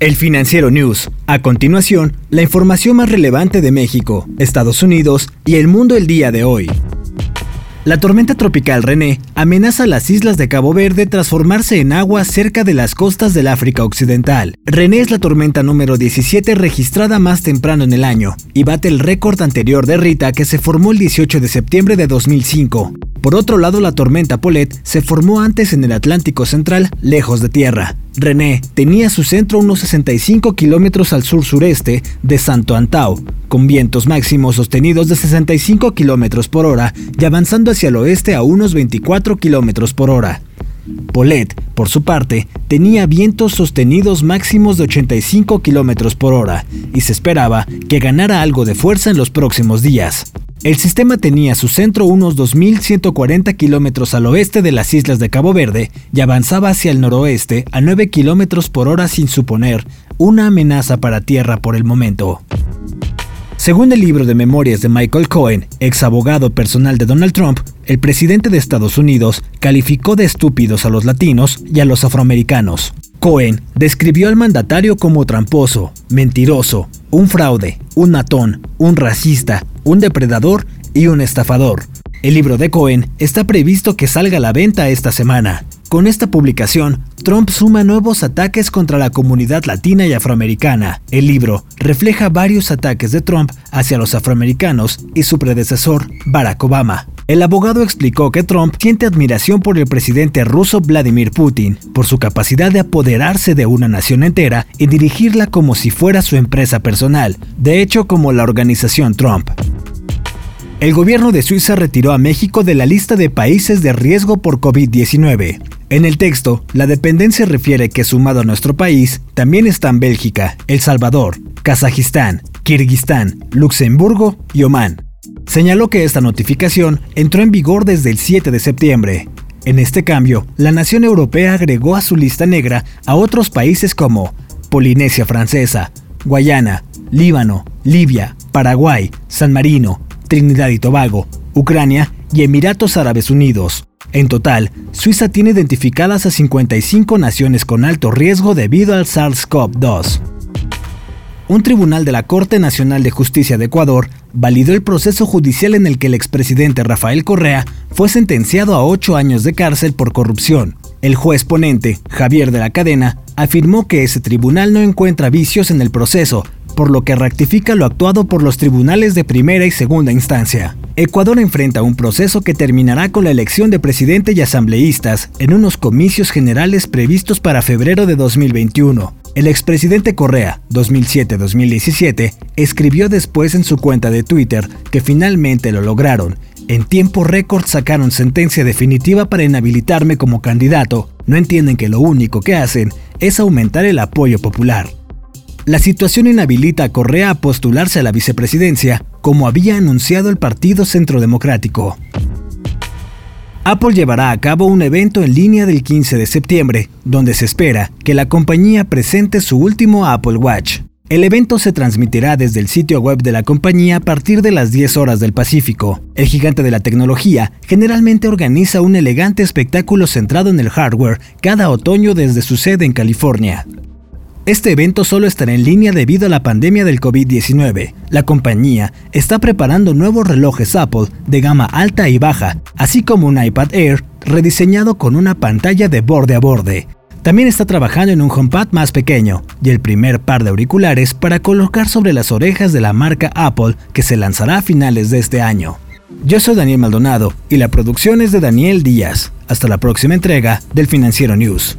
El Financiero News. A continuación, la información más relevante de México, Estados Unidos y el mundo el día de hoy. La tormenta tropical René amenaza las islas de Cabo Verde transformarse en agua cerca de las costas del África Occidental. René es la tormenta número 17 registrada más temprano en el año y bate el récord anterior de Rita que se formó el 18 de septiembre de 2005. Por otro lado, la tormenta Polet se formó antes en el Atlántico Central, lejos de tierra. René tenía su centro unos 65 kilómetros al sur-sureste de Santo Antao, con vientos máximos sostenidos de 65 kilómetros por hora y avanzando hacia el oeste a unos 24 kilómetros por hora. Polet, por su parte, tenía vientos sostenidos máximos de 85 kilómetros por hora y se esperaba que ganara algo de fuerza en los próximos días. El sistema tenía su centro unos 2.140 kilómetros al oeste de las islas de Cabo Verde y avanzaba hacia el noroeste a 9 kilómetros por hora sin suponer una amenaza para tierra por el momento. Según el libro de memorias de Michael Cohen, ex abogado personal de Donald Trump, el presidente de Estados Unidos calificó de estúpidos a los latinos y a los afroamericanos. Cohen describió al mandatario como tramposo, mentiroso, un fraude, un matón, un racista, un depredador y un estafador. El libro de Cohen está previsto que salga a la venta esta semana. Con esta publicación, Trump suma nuevos ataques contra la comunidad latina y afroamericana. El libro refleja varios ataques de Trump hacia los afroamericanos y su predecesor, Barack Obama. El abogado explicó que Trump siente admiración por el presidente ruso Vladimir Putin, por su capacidad de apoderarse de una nación entera y dirigirla como si fuera su empresa personal, de hecho como la organización Trump. El gobierno de Suiza retiró a México de la lista de países de riesgo por COVID-19. En el texto, la dependencia refiere que sumado a nuestro país, también están Bélgica, El Salvador, Kazajistán, Kirguistán, Luxemburgo y Omán. Señaló que esta notificación entró en vigor desde el 7 de septiembre. En este cambio, la nación europea agregó a su lista negra a otros países como Polinesia Francesa, Guayana, Líbano, Libia, Paraguay, San Marino, Trinidad y Tobago, Ucrania y Emiratos Árabes Unidos. En total, Suiza tiene identificadas a 55 naciones con alto riesgo debido al SARS-CoV-2 un tribunal de la Corte Nacional de Justicia de Ecuador validó el proceso judicial en el que el expresidente Rafael Correa fue sentenciado a ocho años de cárcel por corrupción. El juez ponente, Javier de la Cadena, afirmó que ese tribunal no encuentra vicios en el proceso, por lo que rectifica lo actuado por los tribunales de primera y segunda instancia. Ecuador enfrenta un proceso que terminará con la elección de presidente y asambleístas en unos comicios generales previstos para febrero de 2021. El expresidente Correa, 2007-2017, escribió después en su cuenta de Twitter que finalmente lo lograron. En tiempo récord sacaron sentencia definitiva para inhabilitarme como candidato. No entienden que lo único que hacen es aumentar el apoyo popular. La situación inhabilita a Correa a postularse a la vicepresidencia, como había anunciado el Partido Centro Democrático. Apple llevará a cabo un evento en línea del 15 de septiembre, donde se espera que la compañía presente su último Apple Watch. El evento se transmitirá desde el sitio web de la compañía a partir de las 10 horas del Pacífico. El gigante de la tecnología generalmente organiza un elegante espectáculo centrado en el hardware cada otoño desde su sede en California. Este evento solo estará en línea debido a la pandemia del COVID-19. La compañía está preparando nuevos relojes Apple de gama alta y baja, así como un iPad Air rediseñado con una pantalla de borde a borde. También está trabajando en un HomePad más pequeño y el primer par de auriculares para colocar sobre las orejas de la marca Apple que se lanzará a finales de este año. Yo soy Daniel Maldonado y la producción es de Daniel Díaz. Hasta la próxima entrega del Financiero News.